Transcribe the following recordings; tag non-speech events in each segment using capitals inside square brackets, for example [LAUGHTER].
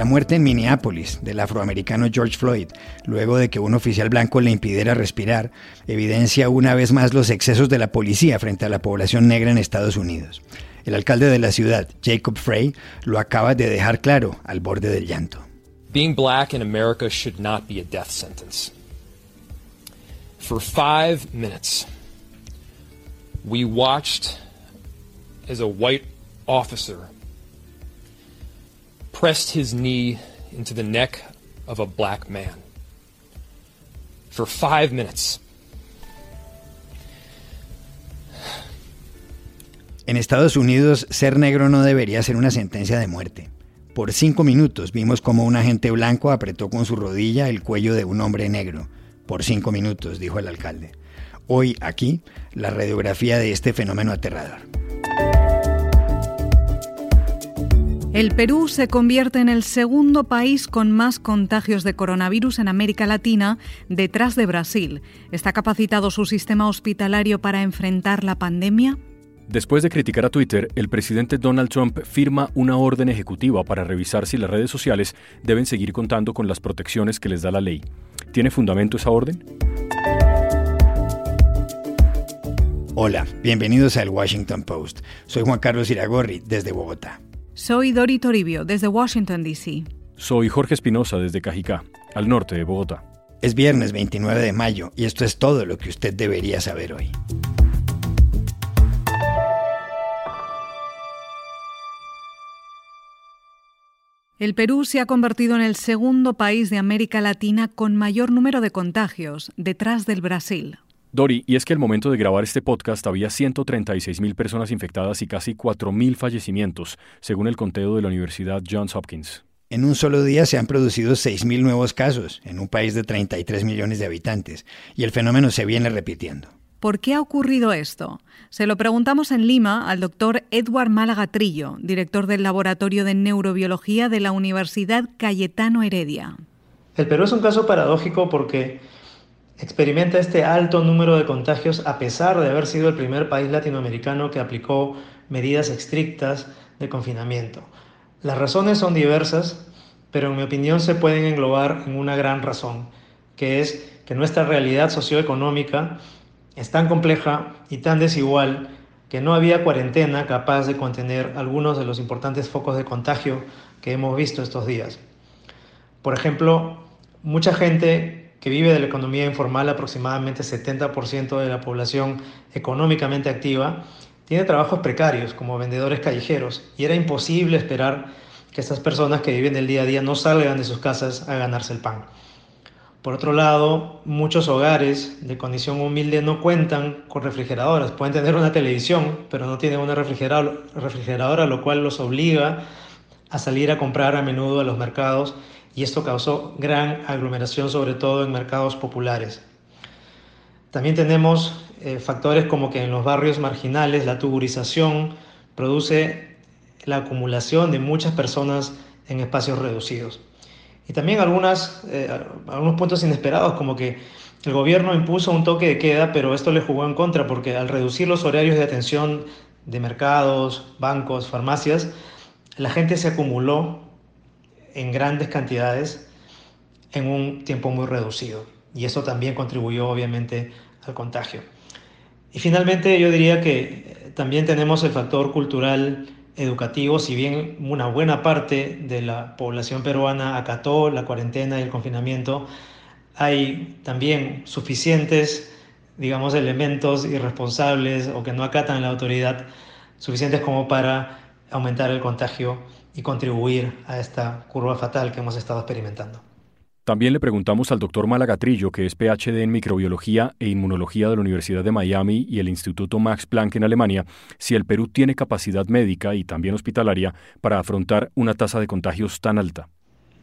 La muerte en Minneapolis del afroamericano George Floyd, luego de que un oficial blanco le impidiera respirar, evidencia una vez más los excesos de la policía frente a la población negra en Estados Unidos. El alcalde de la ciudad, Jacob Frey, lo acaba de dejar claro al borde del llanto. Being black in America should not be a death sentence. For five minutes, we watched as a white officer pressed his knee into the neck of a black man. For five minutes. En Estados Unidos, ser negro no debería ser una sentencia de muerte. Por cinco minutos vimos como un agente blanco apretó con su rodilla el cuello de un hombre negro. Por cinco minutos, dijo el alcalde. Hoy, aquí, la radiografía de este fenómeno aterrador. El Perú se convierte en el segundo país con más contagios de coronavirus en América Latina, detrás de Brasil. ¿Está capacitado su sistema hospitalario para enfrentar la pandemia? Después de criticar a Twitter, el presidente Donald Trump firma una orden ejecutiva para revisar si las redes sociales deben seguir contando con las protecciones que les da la ley. ¿Tiene fundamento esa orden? Hola, bienvenidos al Washington Post. Soy Juan Carlos Iragorri, desde Bogotá. Soy Dori Toribio, desde Washington, D.C. Soy Jorge Espinosa, desde Cajicá, al norte de Bogotá. Es viernes 29 de mayo y esto es todo lo que usted debería saber hoy. El Perú se ha convertido en el segundo país de América Latina con mayor número de contagios, detrás del Brasil. Dori, y es que al momento de grabar este podcast había 136 mil personas infectadas y casi 4 mil fallecimientos, según el conteo de la Universidad Johns Hopkins. En un solo día se han producido 6.000 nuevos casos en un país de 33 millones de habitantes y el fenómeno se viene repitiendo. ¿Por qué ha ocurrido esto? Se lo preguntamos en Lima al doctor Edward Málaga Trillo, director del Laboratorio de Neurobiología de la Universidad Cayetano Heredia. El Perú es un caso paradójico porque experimenta este alto número de contagios a pesar de haber sido el primer país latinoamericano que aplicó medidas estrictas de confinamiento. Las razones son diversas, pero en mi opinión se pueden englobar en una gran razón, que es que nuestra realidad socioeconómica es tan compleja y tan desigual que no había cuarentena capaz de contener algunos de los importantes focos de contagio que hemos visto estos días. Por ejemplo, mucha gente que vive de la economía informal, aproximadamente 70% de la población económicamente activa, tiene trabajos precarios como vendedores callejeros y era imposible esperar que estas personas que viven del día a día no salgan de sus casas a ganarse el pan. Por otro lado, muchos hogares de condición humilde no cuentan con refrigeradoras. Pueden tener una televisión, pero no tienen una refrigeradora, lo cual los obliga a salir a comprar a menudo a los mercados y esto causó gran aglomeración, sobre todo en mercados populares. También tenemos eh, factores como que en los barrios marginales la tuburización produce la acumulación de muchas personas en espacios reducidos. Y también algunas, eh, algunos puntos inesperados, como que el gobierno impuso un toque de queda, pero esto le jugó en contra porque al reducir los horarios de atención de mercados, bancos, farmacias, la gente se acumuló en grandes cantidades en un tiempo muy reducido. Y eso también contribuyó obviamente al contagio. Y finalmente yo diría que eh, también tenemos el factor cultural educativo, si bien una buena parte de la población peruana acató la cuarentena y el confinamiento, hay también suficientes, digamos, elementos irresponsables o que no acatan la autoridad, suficientes como para aumentar el contagio y contribuir a esta curva fatal que hemos estado experimentando. También le preguntamos al doctor Malagatrillo, que es PhD en microbiología e inmunología de la Universidad de Miami y el Instituto Max Planck en Alemania, si el Perú tiene capacidad médica y también hospitalaria para afrontar una tasa de contagios tan alta.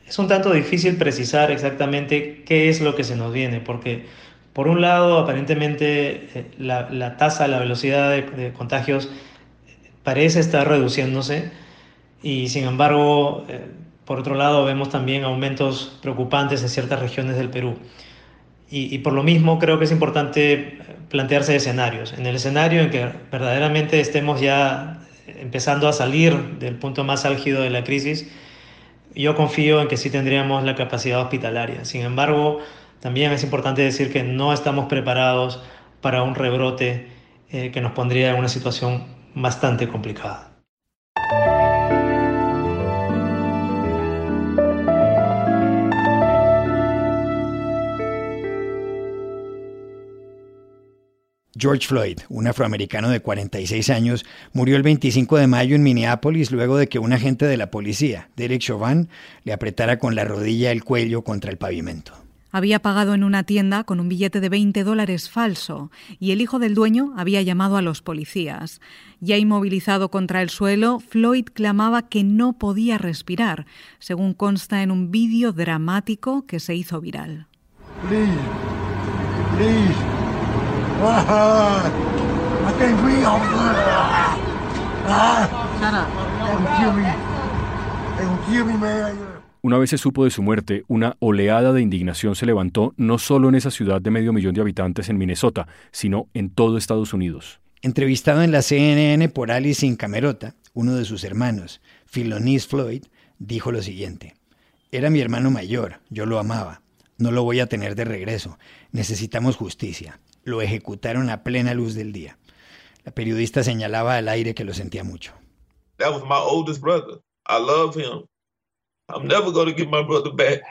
Es un tanto difícil precisar exactamente qué es lo que se nos viene, porque por un lado, aparentemente eh, la, tasa, la velocidad de contagios parece estar reduciéndose, y sin embargo, eh, por otro lado, vemos también aumentos preocupantes en ciertas regiones del Perú. Y, por lo mismo creo que es importante plantearse escenarios. En el escenario en que verdaderamente estemos ya empezando a salir del punto más álgido de la crisis, yo confío en que sí tendríamos la capacidad hospitalaria. Sin embargo, también es importante decir que no estamos preparados para un rebrote eh, que nos pondría en una situación bastante complicada. George Floyd, un afroamericano de 46 años, murió el 25 de mayo en Minneapolis luego de que un agente de la policía, Derek Chauvin, le apretara con la rodilla el cuello contra el pavimento. Había pagado en una tienda con un billete de 20 dólares falso y el hijo del dueño había llamado a los policías. Ya inmovilizado contra el suelo, Floyd clamaba que no podía respirar, según consta en un vídeo dramático que se hizo viral. Una vez se supo de su muerte, una oleada de indignación se levantó no solo en esa ciudad de medio millón de habitantes en Minnesota, sino en todo Estados Unidos. Entrevistado en la CNN por Alice Camerota, uno de sus hermanos, Philonis Floyd, dijo lo siguiente: Era mi hermano mayor, yo lo amaba. No lo voy a tener de regreso. Necesitamos justicia lo ejecutaron a plena luz del día. La periodista señalaba al aire que lo sentía mucho. That was my oldest brother. I love him. I'm never going to get my brother back.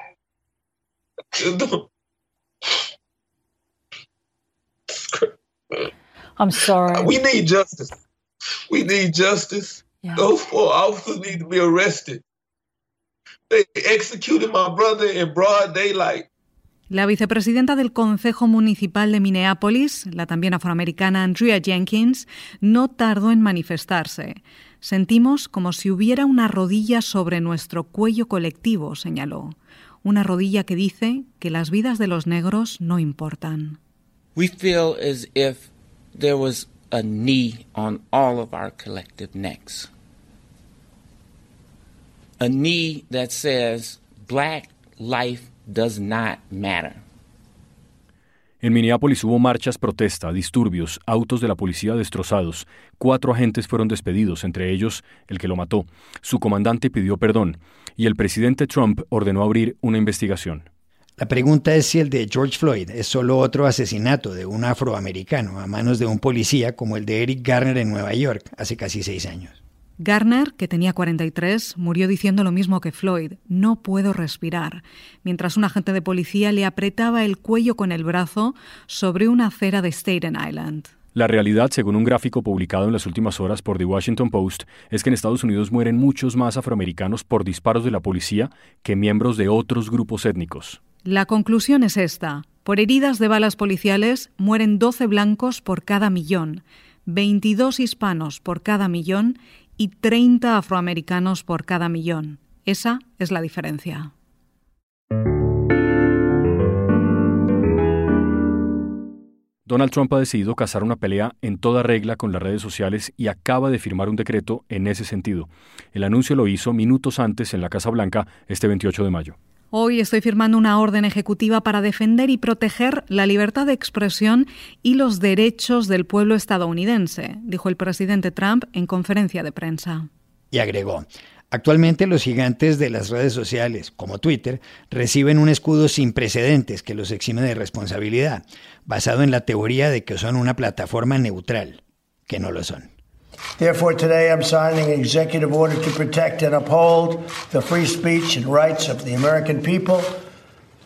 [LAUGHS] I'm sorry. We need justice. We need justice. Yeah. Those four officers need to be arrested. They executed my brother in broad daylight. La vicepresidenta del Consejo Municipal de Minneapolis, la también afroamericana Andrea Jenkins, no tardó en manifestarse. Sentimos como si hubiera una rodilla sobre nuestro cuello colectivo, señaló. Una rodilla que dice que las vidas de los negros no importan. We feel as if there was a knee on all of our collective necks. A knee that says black life does not matter. En Minneapolis hubo marchas, protesta, disturbios, autos de la policía destrozados. Cuatro agentes fueron despedidos, entre ellos el que lo mató. Su comandante pidió perdón y el presidente Trump ordenó abrir una investigación. La pregunta es si el de George Floyd es solo otro asesinato de un afroamericano a manos de un policía como el de Eric Garner en Nueva York hace casi seis años. Garner, que tenía 43, murió diciendo lo mismo que Floyd, no puedo respirar, mientras un agente de policía le apretaba el cuello con el brazo sobre una acera de Staten Island. La realidad, según un gráfico publicado en las últimas horas por The Washington Post, es que en Estados Unidos mueren muchos más afroamericanos por disparos de la policía que miembros de otros grupos étnicos. La conclusión es esta. Por heridas de balas policiales mueren 12 blancos por cada millón, 22 hispanos por cada millón y 30 afroamericanos por cada millón. Esa es la diferencia. Donald Trump ha decidido cazar una pelea en toda regla con las redes sociales y acaba de firmar un decreto en ese sentido. El anuncio lo hizo minutos antes en la Casa Blanca este 28 de mayo. Hoy estoy firmando una orden ejecutiva para defender y proteger la libertad de expresión y los derechos del pueblo estadounidense, dijo el presidente Trump en conferencia de prensa. Y agregó, Actualmente los gigantes de las redes sociales, como Twitter, reciben un escudo sin precedentes que los exime de responsabilidad, basado en la teoría de que son una plataforma neutral, que no lo son. Therefore, today I'm signing an executive order to protect and uphold the free speech and rights of the American people.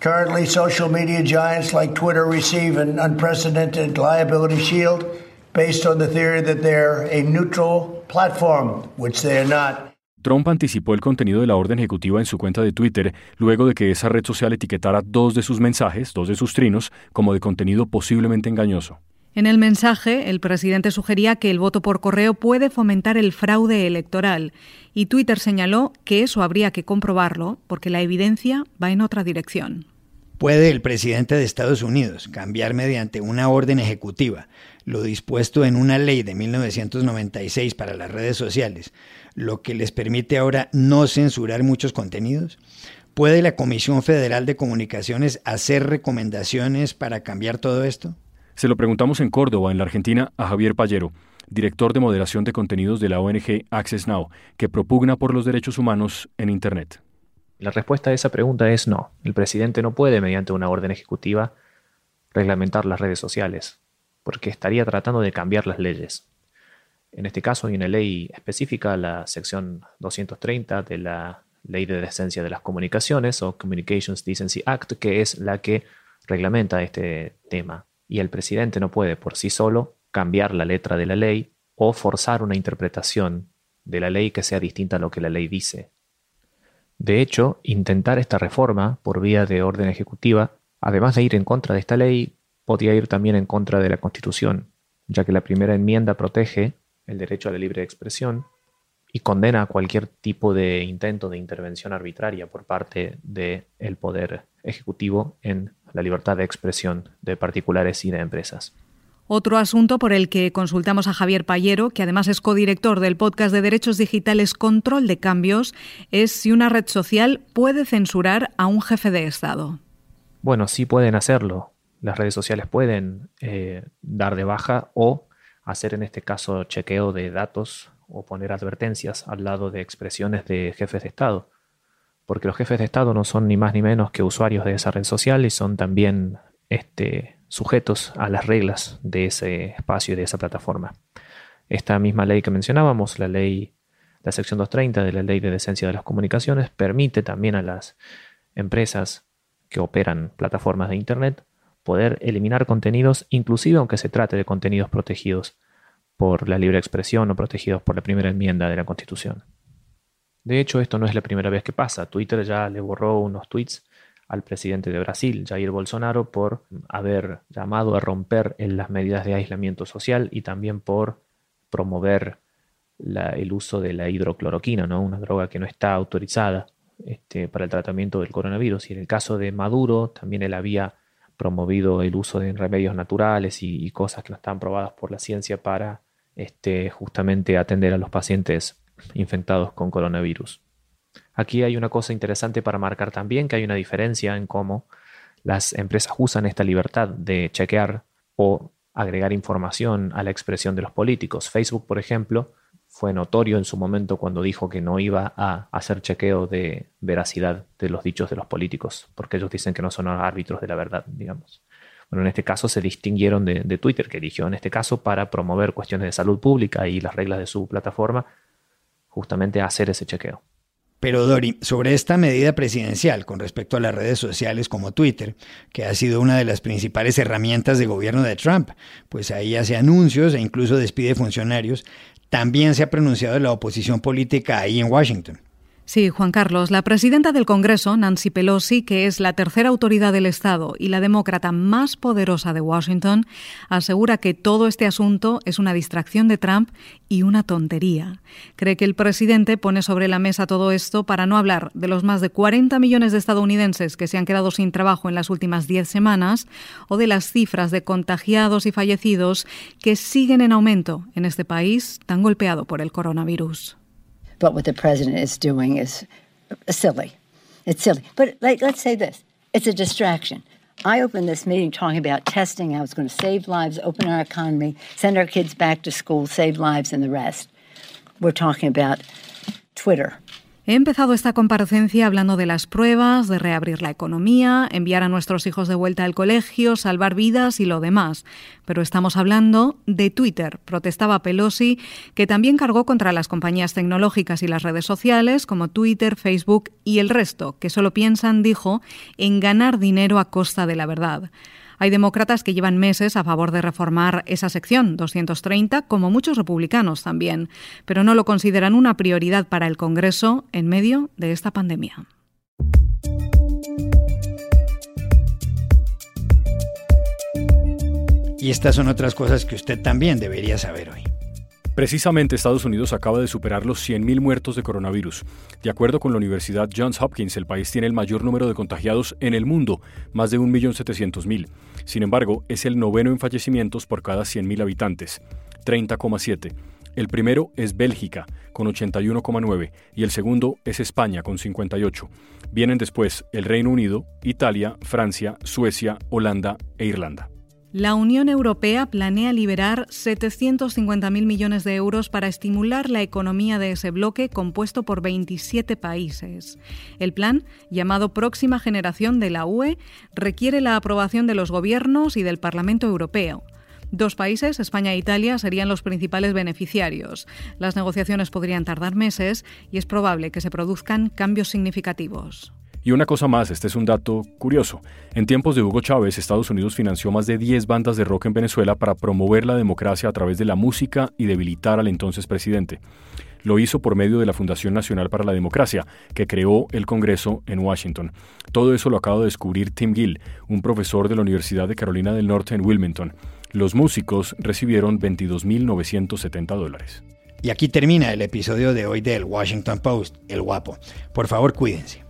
Currently, social media giants like Twitter receive an unprecedented liability shield based on the theory that they're a neutral platform, which they are not. Trump anticipó el contenido de la orden ejecutiva en su cuenta de Twitter luego de que esa red social etiquetara dos de sus mensajes, dos de sus trinos, como de contenido posiblemente engañoso. En el mensaje, el presidente sugería que el voto por correo puede fomentar el fraude electoral y Twitter señaló que eso habría que comprobarlo porque la evidencia va en otra dirección. ¿Puede el presidente de Estados Unidos cambiar mediante una orden ejecutiva lo dispuesto en una ley de 1996 para las redes sociales, lo que les permite ahora no censurar muchos contenidos? ¿Puede la Comisión Federal de Comunicaciones hacer recomendaciones para cambiar todo esto? Se lo preguntamos en Córdoba, en la Argentina, a Javier Pallero, director de moderación de contenidos de la ONG Access Now, que propugna por los derechos humanos en Internet. La respuesta a esa pregunta es no. El presidente no puede, mediante una orden ejecutiva, reglamentar las redes sociales, porque estaría tratando de cambiar las leyes. En este caso hay una ley específica, la sección 230 de la Ley de Decencia de las Comunicaciones o Communications Decency Act, que es la que reglamenta este tema. Y el presidente no puede por sí solo cambiar la letra de la ley o forzar una interpretación de la ley que sea distinta a lo que la ley dice. De hecho, intentar esta reforma por vía de orden ejecutiva, además de ir en contra de esta ley, podría ir también en contra de la Constitución, ya que la primera enmienda protege el derecho a la libre expresión y condena cualquier tipo de intento de intervención arbitraria por parte del poder ejecutivo en la libertad de expresión de particulares y de empresas. Otro asunto por el que consultamos a Javier Payero, que además es codirector del podcast de derechos digitales Control de Cambios, es si una red social puede censurar a un jefe de Estado. Bueno, sí pueden hacerlo. Las redes sociales pueden eh, dar de baja o hacer en este caso chequeo de datos o poner advertencias al lado de expresiones de jefes de Estado. Porque los jefes de Estado no son ni más ni menos que usuarios de esa red social y son también este, sujetos a las reglas de ese espacio y de esa plataforma. Esta misma ley que mencionábamos, la ley, la sección 230 de la ley de decencia de las comunicaciones, permite también a las empresas que operan plataformas de Internet poder eliminar contenidos, inclusive aunque se trate de contenidos protegidos por la libre expresión o protegidos por la primera enmienda de la Constitución. De hecho, esto no es la primera vez que pasa. Twitter ya le borró unos tweets al presidente de Brasil, Jair Bolsonaro, por haber llamado a romper en las medidas de aislamiento social y también por promover el uso de la hidrocloroquina, ¿no? una droga que no está autorizada este, para el tratamiento del coronavirus. Y en el caso de Maduro, también él había promovido el uso de remedios naturales y, cosas que no están probadas por la ciencia para este, justamente atender a los pacientes infectados con coronavirus. Aquí hay una cosa interesante para marcar también, que hay una diferencia en cómo las empresas usan esta libertad de chequear o agregar información a la expresión de los políticos. Facebook, por ejemplo, fue notorio en su momento cuando dijo que no iba a hacer chequeo de veracidad de los dichos de los políticos, porque ellos dicen que no son árbitros de la verdad, digamos. Bueno, en este caso se distinguieron de, Twitter, que eligió en este caso para promover cuestiones de salud pública y las reglas de su plataforma, justamente hacer ese chequeo. Pero Dori, sobre esta medida presidencial con respecto a las redes sociales como Twitter, que ha sido una de las principales herramientas de gobierno de Trump, pues ahí hace anuncios e incluso despide funcionarios, también se ha pronunciado la oposición política ahí en Washington. Sí, Juan Carlos, la presidenta del Congreso, Nancy Pelosi, que es la tercera autoridad del Estado y la demócrata más poderosa de Washington, asegura que todo este asunto es una distracción de Trump y una tontería. Cree que el presidente pone sobre la mesa todo esto para no hablar de los más de 40 millones de estadounidenses que se han quedado sin trabajo en las últimas 10 semanas o de las cifras de contagiados y fallecidos que siguen en aumento en este país tan golpeado por el coronavirus. But what the president is doing is uh, silly. It's silly. But like, let's say this it's a distraction. I opened this meeting talking about testing, how it's going to save lives, open our economy, send our kids back to school, save lives, and the rest. We're talking about Twitter. He empezado esta comparecencia hablando de las pruebas, de reabrir la economía, enviar a nuestros hijos de vuelta al colegio, salvar vidas y lo demás. Pero estamos hablando de Twitter, protestaba Pelosi, que también cargó contra las compañías tecnológicas y las redes sociales como Twitter, Facebook y el resto, que solo piensan, dijo, en ganar dinero a costa de la verdad. Hay demócratas que llevan meses a favor de reformar esa sección 230, como muchos republicanos también, pero no lo consideran una prioridad para el Congreso en medio de esta pandemia. Y estas son otras cosas que usted también debería saber hoy. Precisamente Estados Unidos acaba de superar los 100.000 muertos de coronavirus. De acuerdo con la Universidad Johns Hopkins, el país tiene el mayor número de contagiados en el mundo, más de 1.700.000. Sin embargo, es el noveno en fallecimientos por cada 100.000 habitantes, 30,7. El primero es Bélgica, con 81,9, y el segundo es España, con 58. Vienen después el Reino Unido, Italia, Francia, Suecia, Holanda e Irlanda. La Unión Europea planea liberar 750.000 millones de euros para estimular la economía de ese bloque compuesto por 27 países. El plan, llamado Próxima Generación de la UE, requiere la aprobación de los gobiernos y del Parlamento Europeo. Dos países, España e Italia, serían los principales beneficiarios. Las negociaciones podrían tardar meses y es probable que se produzcan cambios significativos. Y una cosa más, este es un dato curioso. En tiempos de Hugo Chávez, Estados Unidos financió más de 10 bandas de rock en Venezuela para promover la democracia a través de la música y debilitar al entonces presidente. Lo hizo por medio de la Fundación Nacional para la Democracia, que creó el Congreso en Washington. Todo eso lo acaba de descubrir Tim Gill, un profesor de la Universidad de Carolina del Norte en Wilmington. Los músicos recibieron 22.970 dólares. Y aquí termina el episodio de hoy del Washington Post, El Guapo. Por favor, cuídense.